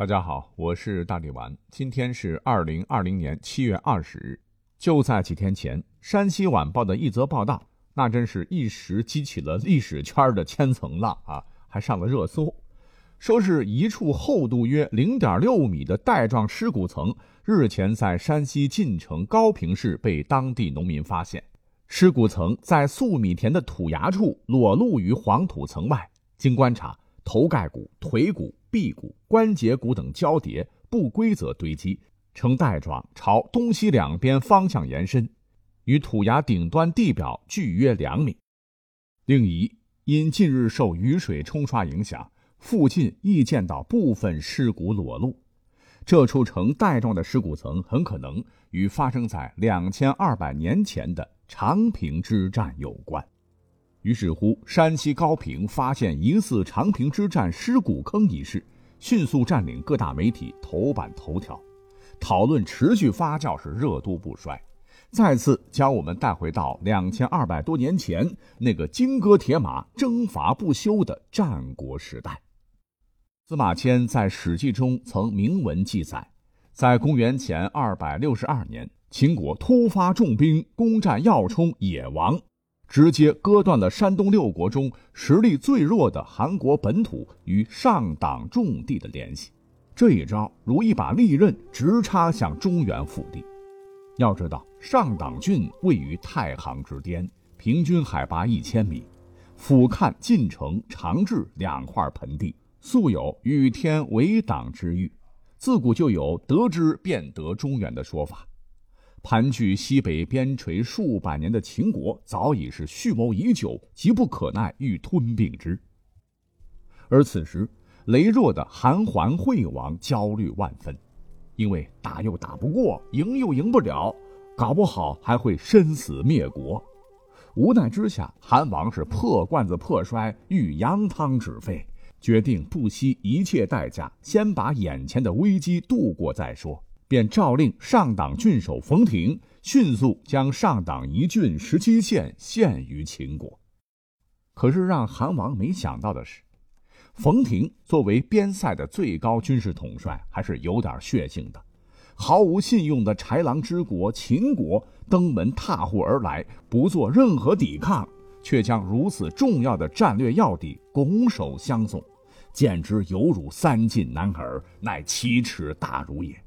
大家好，我是大力丸。今天是二零二零年七月二十日。就在几天前，山西晚报的一则报道，那真是一时激起了历史圈的千层浪啊，还上了热搜。说是一处厚度约零点六米的带状尸骨层，日前在山西晋城高平市被当地农民发现。尸骨层在粟米田的土崖处裸露于黄土层外，经观察，头盖骨、腿骨。臂骨、关节骨等交叠不规则堆积，呈带状，朝东西两边方向延伸，与土崖顶端地表距约两米。另一，因近日受雨水冲刷影响，附近亦见到部分尸骨裸露。这处呈带状的尸骨层很可能与发生在两千二百年前的长平之战有关。于是乎，山西高平发现疑似长平之战尸骨坑一事，迅速占领各大媒体头版头条，讨论持续发酵，是热度不衰，再次将我们带回到两千二百多年前那个金戈铁马、征伐不休的战国时代。司马迁在《史记》中曾明文记载，在公元前二百六十二年，秦国突发重兵攻占要冲野王。直接割断了山东六国中实力最弱的韩国本土与上党重地的联系，这一招如一把利刃直插向中原腹地。要知道，上党郡位于太行之巅，平均海拔一千米，俯瞰晋城、长治两块盆地，素有“与天为党”之誉，自古就有“得之便得中原”的说法。盘踞西北边陲数百年的秦国，早已是蓄谋已久，急不可耐，欲吞并之。而此时，羸弱的韩桓惠王焦虑万分，因为打又打不过，赢又赢不了，搞不好还会身死灭国。无奈之下，韩王是破罐子破摔，欲扬汤止沸，决定不惜一切代价，先把眼前的危机度过再说。便诏令上党郡守冯亭迅速将上党一郡十七县献于秦国。可是让韩王没想到的是，冯亭作为边塞的最高军事统帅，还是有点血性的。毫无信用的豺狼之国秦国登门踏户而来，不做任何抵抗，却将如此重要的战略要地拱手相送，简直犹如三晋男儿，乃奇耻大辱也。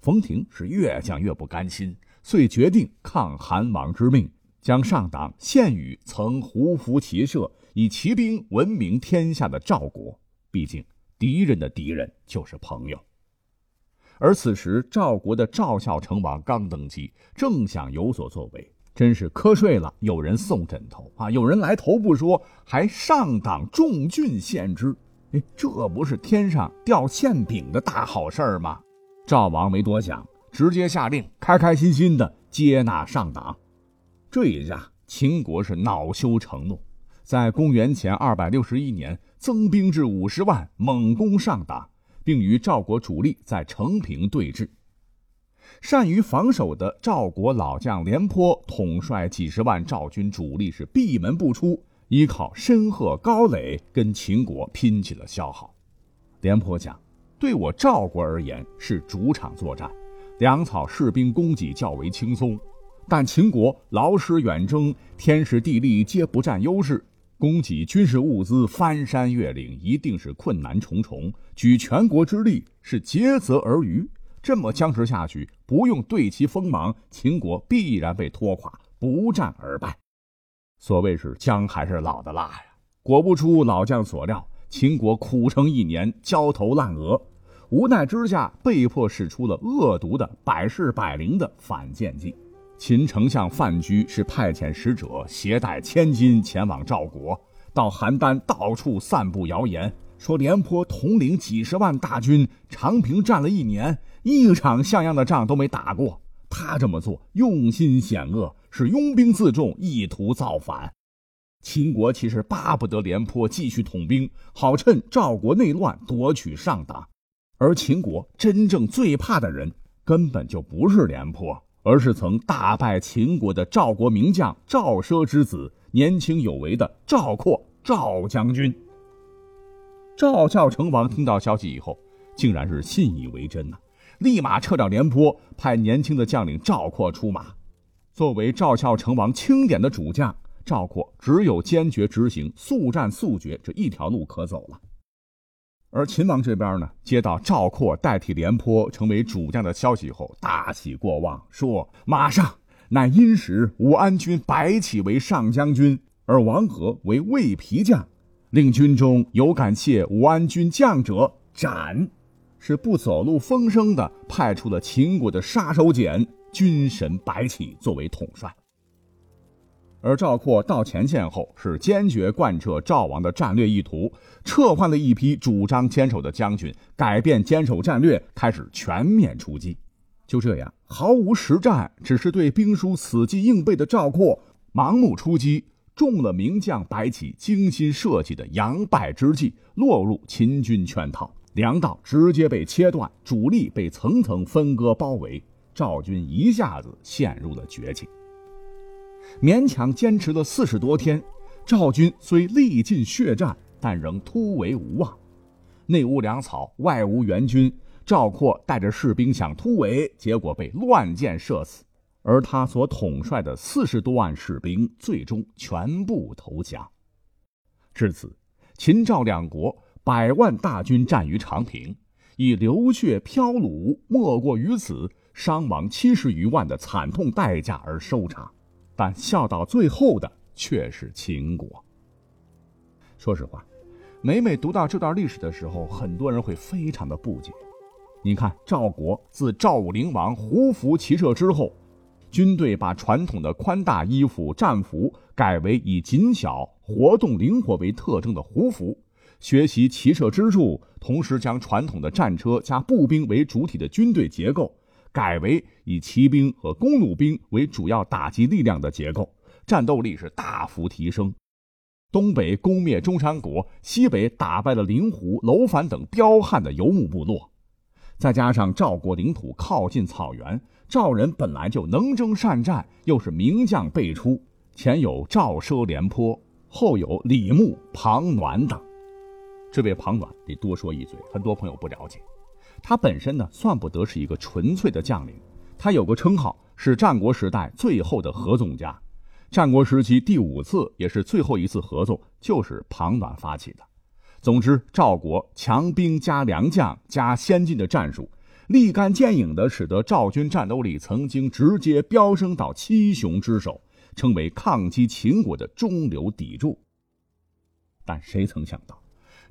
冯亭是越想越不甘心，遂决定抗韩王之命，将上党献与曾胡服骑射、以骑兵闻名天下的赵国。毕竟敌人的敌人就是朋友。而此时赵国的赵孝成王刚登基，正想有所作为，真是瞌睡了。有人送枕头啊，有人来头不说，还上党重郡献之。哎，这不是天上掉馅饼的大好事吗？赵王没多想，直接下令，开开心心的接纳上党。这一下，秦国是恼羞成怒，在公元前二百六十一年增兵至五十万，猛攻上党，并与赵国主力在成平对峙。善于防守的赵国老将廉颇统帅几十万赵军主力是闭门不出，依靠申鹤、高垒跟秦国拼起了消耗。廉颇讲。对我赵国而言是主场作战，粮草士兵供给较为轻松，但秦国劳师远征，天时地利皆不占优势，供给军事物资翻山越岭，一定是困难重重。举全国之力是竭泽而渔，这么僵持下去，不用对其锋芒，秦国必然被拖垮，不战而败。所谓是姜还是老的辣呀！果不出老将所料，秦国苦撑一年，焦头烂额。无奈之下，被迫使出了恶毒的百试百灵的反间计。秦丞相范雎是派遣使者携带千金前往赵国，到邯郸到处散布谣言，说廉颇统领几十万大军，长平战了一年，一场像样的仗都没打过。他这么做用心险恶，是拥兵自重，意图造反。秦国其实巴不得廉颇继续统兵，好趁赵国内乱夺取上党。而秦国真正最怕的人，根本就不是廉颇，而是曾大败秦国的赵国名将赵奢之子，年轻有为的赵括赵将军。赵孝成王听到消息以后，竟然是信以为真呐，立马撤掉廉颇，派年轻的将领赵括出马。作为赵孝成王钦点的主将，赵括只有坚决执行速战速决这一条路可走了。而秦王这边呢，接到赵括代替廉颇成为主将的消息后，大喜过望，说：“马上，乃因时武安君白起为上将军，而王和为魏皮将，令军中有敢谢武安君将者，斩。”是不走漏风声的，派出了秦国的杀手锏。军神白起作为统帅，而赵括到前线后是坚决贯彻赵王的战略意图，撤换了一批主张坚守的将军，改变坚守战略，开始全面出击。就这样，毫无实战，只是对兵书死记硬背的赵括盲目出击，中了名将白起精心设计的佯败之计，落入秦军圈套，粮道直接被切断，主力被层层分割包围。赵军一下子陷入了绝境，勉强坚持了四十多天，赵军虽历尽血战，但仍突围无望。内无粮草，外无援军，赵括带着士兵想突围，结果被乱箭射死。而他所统帅的四十多万士兵，最终全部投降。至此，秦赵两国百万大军战于长平，以流血飘橹，莫过于此。伤亡七十余万的惨痛代价而收场，但笑到最后的却是秦国。说实话，每每读到这段历史的时候，很多人会非常的不解。你看，赵国自赵武灵王胡服骑射之后，军队把传统的宽大衣服战服改为以紧小、活动灵活为特征的胡服，学习骑射之术，同时将传统的战车加步兵为主体的军队结构。改为以骑兵和公路兵为主要打击力量的结构，战斗力是大幅提升。东北攻灭中山国，西北打败了灵狐、楼烦等彪悍的游牧部落，再加上赵国领土靠近草原，赵人本来就能征善战，又是名将辈出，前有赵奢、廉颇，后有李牧、庞暖等。这位庞暖得多说一嘴，很多朋友不了解。他本身呢，算不得是一个纯粹的将领，他有个称号是战国时代最后的合纵家。战国时期第五次也是最后一次合纵，就是庞暖发起的。总之，赵国强兵加良将加先进的战术，立竿见影的使得赵军战斗力曾经直接飙升到七雄之首，成为抗击秦国的中流砥柱。但谁曾想到，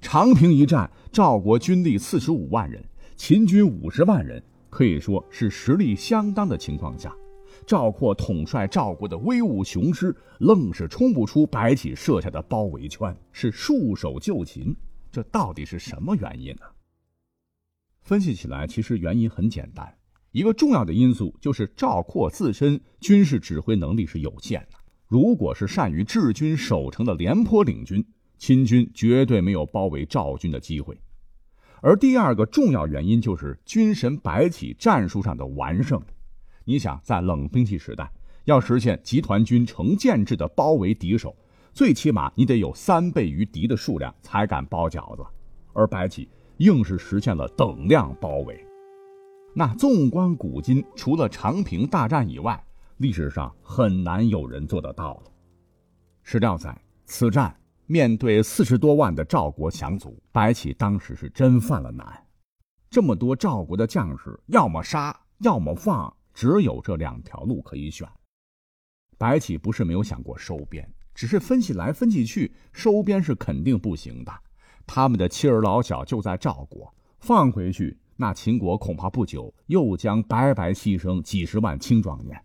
长平一战，赵国军力四十五万人。秦军五十万人，可以说是实力相当的情况下，赵括统帅赵国的威武雄师，愣是冲不出白起设下的包围圈，是束手就擒。这到底是什么原因呢？分析起来，其实原因很简单，一个重要的因素就是赵括自身军事指挥能力是有限的。如果是善于治军守城的廉颇领军，秦军绝对没有包围赵军的机会。而第二个重要原因就是军神白起战术上的完胜。你想，在冷兵器时代，要实现集团军成建制的包围敌手，最起码你得有三倍于敌的数量才敢包饺子。而白起硬是实现了等量包围。那纵观古今，除了长平大战以外，历史上很难有人做得到了。史料载，此战。面对四十多万的赵国降卒，白起当时是真犯了难。这么多赵国的将士，要么杀，要么放，只有这两条路可以选。白起不是没有想过收编，只是分析来分析去，收编是肯定不行的。他们的妻儿老小就在赵国，放回去，那秦国恐怕不久又将白白牺牲几十万青壮年，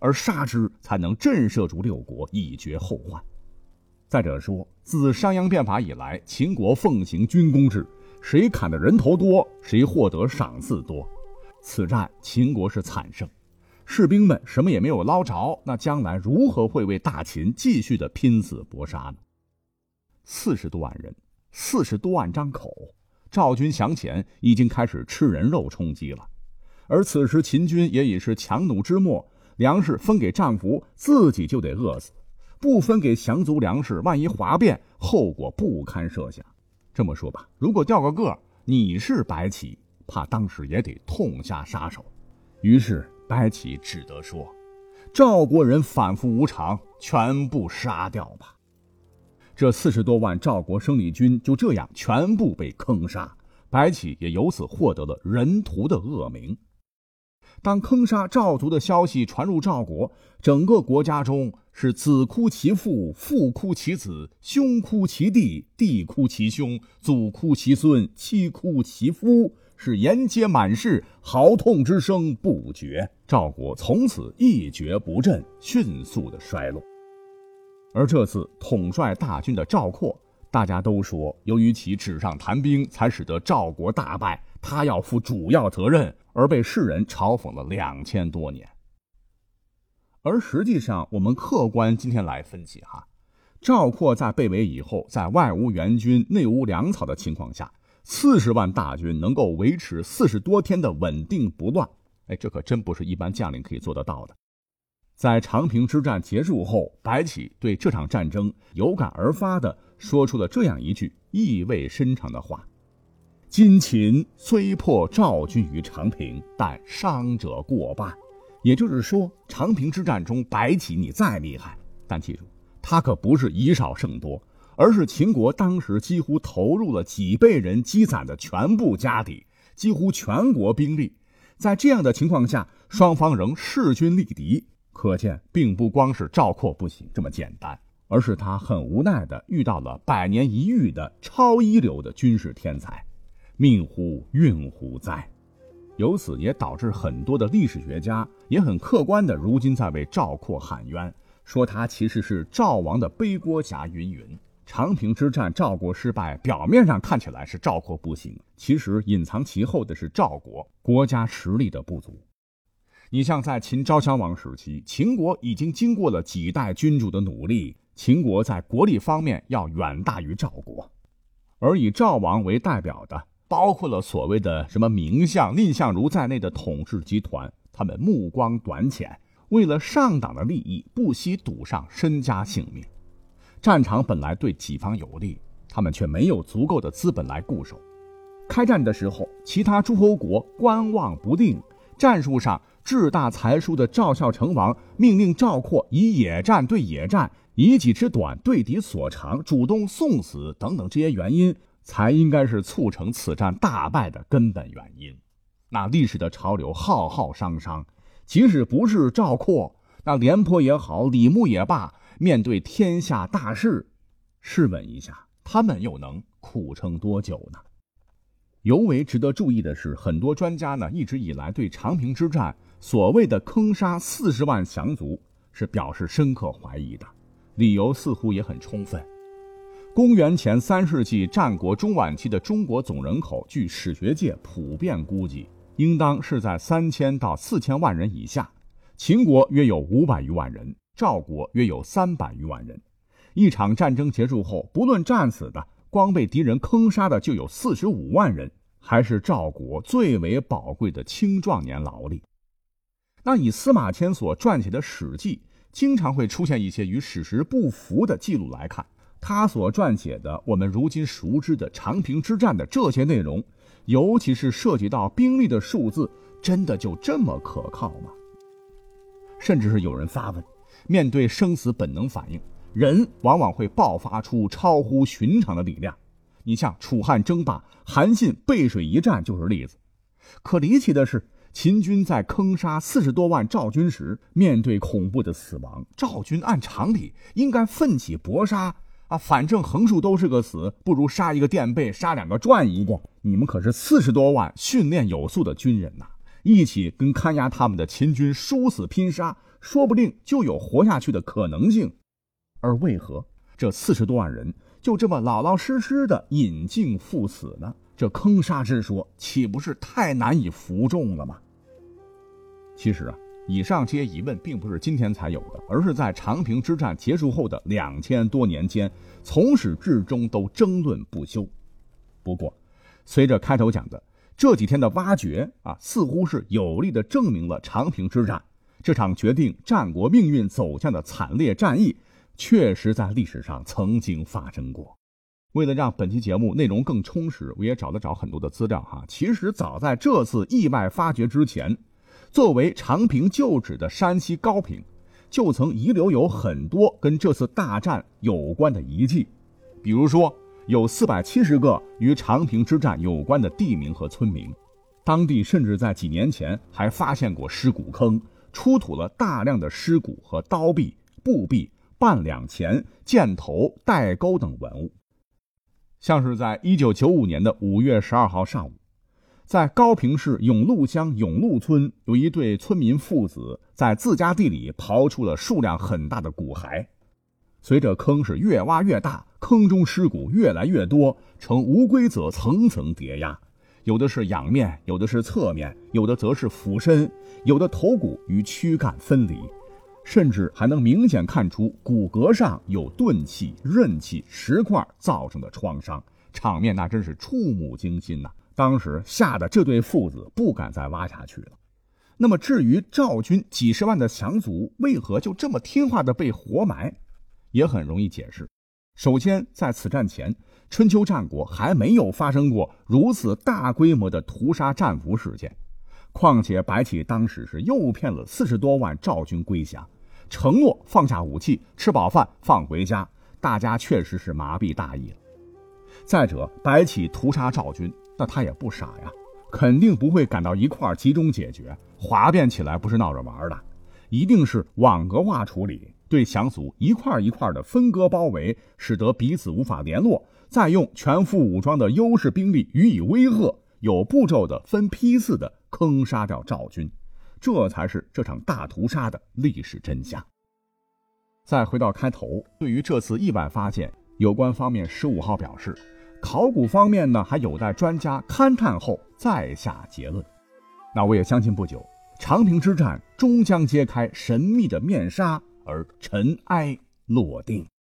而杀之才能震慑住六国，以绝后患。再者说，自商鞅变法以来，秦国奉行军功制，谁砍的人头多，谁获得赏赐多。此战秦国是惨胜，士兵们什么也没有捞着，那将来如何会为大秦继续的拼死搏杀呢？四十多万人，四十多万张口，赵军降前已经开始吃人肉充饥了，而此时秦军也已是强弩之末，粮食分给战俘，自己就得饿死。不分给降卒粮食，万一哗变，后果不堪设想。这么说吧，如果掉个个，你是白起，怕当时也得痛下杀手。于是白起只得说：“赵国人反复无常，全部杀掉吧。”这四十多万赵国生力军就这样全部被坑杀，白起也由此获得了人屠的恶名。当坑杀赵族的消息传入赵国，整个国家中是子哭其父，父哭其子，兄哭其弟，弟哭其兄，祖哭其孙，妻哭其夫，是沿街满市，嚎痛之声不绝。赵国从此一蹶不振，迅速的衰落。而这次统帅大军的赵括，大家都说，由于其纸上谈兵，才使得赵国大败，他要负主要责任，而被世人嘲讽了两千多年。而实际上，我们客观今天来分析哈，赵括在被围以后，在外无援军、内无粮草的情况下，四十万大军能够维持四十多天的稳定不乱，哎，这可真不是一般将领可以做得到的。在长平之战结束后，白起对这场战争有感而发地说出了这样一句意味深长的话：“今秦虽破赵军于长平，但伤者过半。”也就是说，长平之战中，白起你再厉害，但记住，他可不是以少胜多，而是秦国当时几乎投入了几倍人积攒的全部家底，几乎全国兵力。在这样的情况下，双方仍势均力敌。可见，并不光是赵括不行这么简单，而是他很无奈的遇到了百年一遇的超一流的军事天才，命乎运乎哉！由此也导致很多的历史学家也很客观的，如今在为赵括喊冤，说他其实是赵王的背锅侠。云云，长平之战赵国失败，表面上看起来是赵括不行，其实隐藏其后的是赵国国家实力的不足。你像在秦昭襄王时期，秦国已经经过了几代君主的努力，秦国在国力方面要远大于赵国，而以赵王为代表的，包括了所谓的什么名相、蔺相如在内的统治集团，他们目光短浅，为了上党的利益，不惜赌上身家性命。战场本来对己方有利，他们却没有足够的资本来固守。开战的时候，其他诸侯国观望不定，战术上。志大才疏的赵孝成王命令赵括以野战对野战，以己之短对敌所长，主动送死等等这些原因，才应该是促成此战大败的根本原因。那历史的潮流浩浩汤汤，即使不是赵括，那廉颇也好，李牧也罢，面对天下大势，试问一下，他们又能苦撑多久呢？尤为值得注意的是，很多专家呢一直以来对长平之战。所谓的坑杀四十万降卒是表示深刻怀疑的，理由似乎也很充分。公元前三世纪战国中晚期的中国总人口，据史学界普遍估计，应当是在三千到四千万人以下。秦国约有五百余万人，赵国约有三百余万人。一场战争结束后，不论战死的，光被敌人坑杀的就有四十五万人，还是赵国最为宝贵的青壮年劳力。那以司马迁所撰写的《史记》，经常会出现一些与史实不符的记录来看，他所撰写的我们如今熟知的长平之战的这些内容，尤其是涉及到兵力的数字，真的就这么可靠吗？甚至是有人发问：面对生死本能反应，人往往会爆发出超乎寻常的力量。你像楚汉争霸，韩信背水一战就是例子。可离奇的是。秦军在坑杀四十多万赵军时，面对恐怖的死亡，赵军按常理应该奋起搏杀啊！反正横竖都是个死，不如杀一个垫背，杀两个赚一个。你们可是四十多万训练有素的军人呐，一起跟看押他们的秦军殊死拼杀，说不定就有活下去的可能性。而为何这四十多万人就这么老老实实的引颈赴死呢？这坑杀之说岂不是太难以服众了吗？其实啊，以上这些疑问并不是今天才有的，而是在长平之战结束后的两千多年间，从始至终都争论不休。不过，随着开头讲的这几天的挖掘啊，似乎是有力的证明了长平之战这场决定战国命运走向的惨烈战役，确实在历史上曾经发生过。为了让本期节目内容更充实，我也找了找很多的资料哈。其实早在这次意外发掘之前，作为长平旧址的山西高平，就曾遗留有很多跟这次大战有关的遗迹，比如说有四百七十个与长平之战有关的地名和村民。当地甚至在几年前还发现过尸骨坑，出土了大量的尸骨和刀币、布币、半两钱、箭头、带钩等文物。像是在一九九五年的五月十二号上午，在高平市永禄乡永禄村，有一对村民父子在自家地里刨出了数量很大的骨骸。随着坑是越挖越大，坑中尸骨越来越多，呈无规则层层叠压，有的是仰面，有的是侧面，有的则是俯身，有的头骨与躯干分离。甚至还能明显看出骨骼上有钝器、刃器、石块造成的创伤，场面那真是触目惊心呐！当时吓得这对父子不敢再挖下去了。那么，至于赵军几十万的降卒为何就这么听话的被活埋，也很容易解释。首先，在此战前，春秋战国还没有发生过如此大规模的屠杀战俘事件，况且白起当时是诱骗了四十多万赵军归降。承诺放下武器，吃饱饭放回家，大家确实是麻痹大意了。再者，白起屠杀赵军，那他也不傻呀，肯定不会赶到一块集中解决，哗变起来不是闹着玩的，一定是网格化处理，对降卒一块一块的分割包围，使得彼此无法联络，再用全副武装的优势兵力予以威吓，有步骤的分批次的坑杀掉赵军。这才是这场大屠杀的历史真相。再回到开头，对于这次意外发现，有关方面十五号表示，考古方面呢还有待专家勘探后再下结论。那我也相信，不久长平之战终将揭开神秘的面纱，而尘埃落定。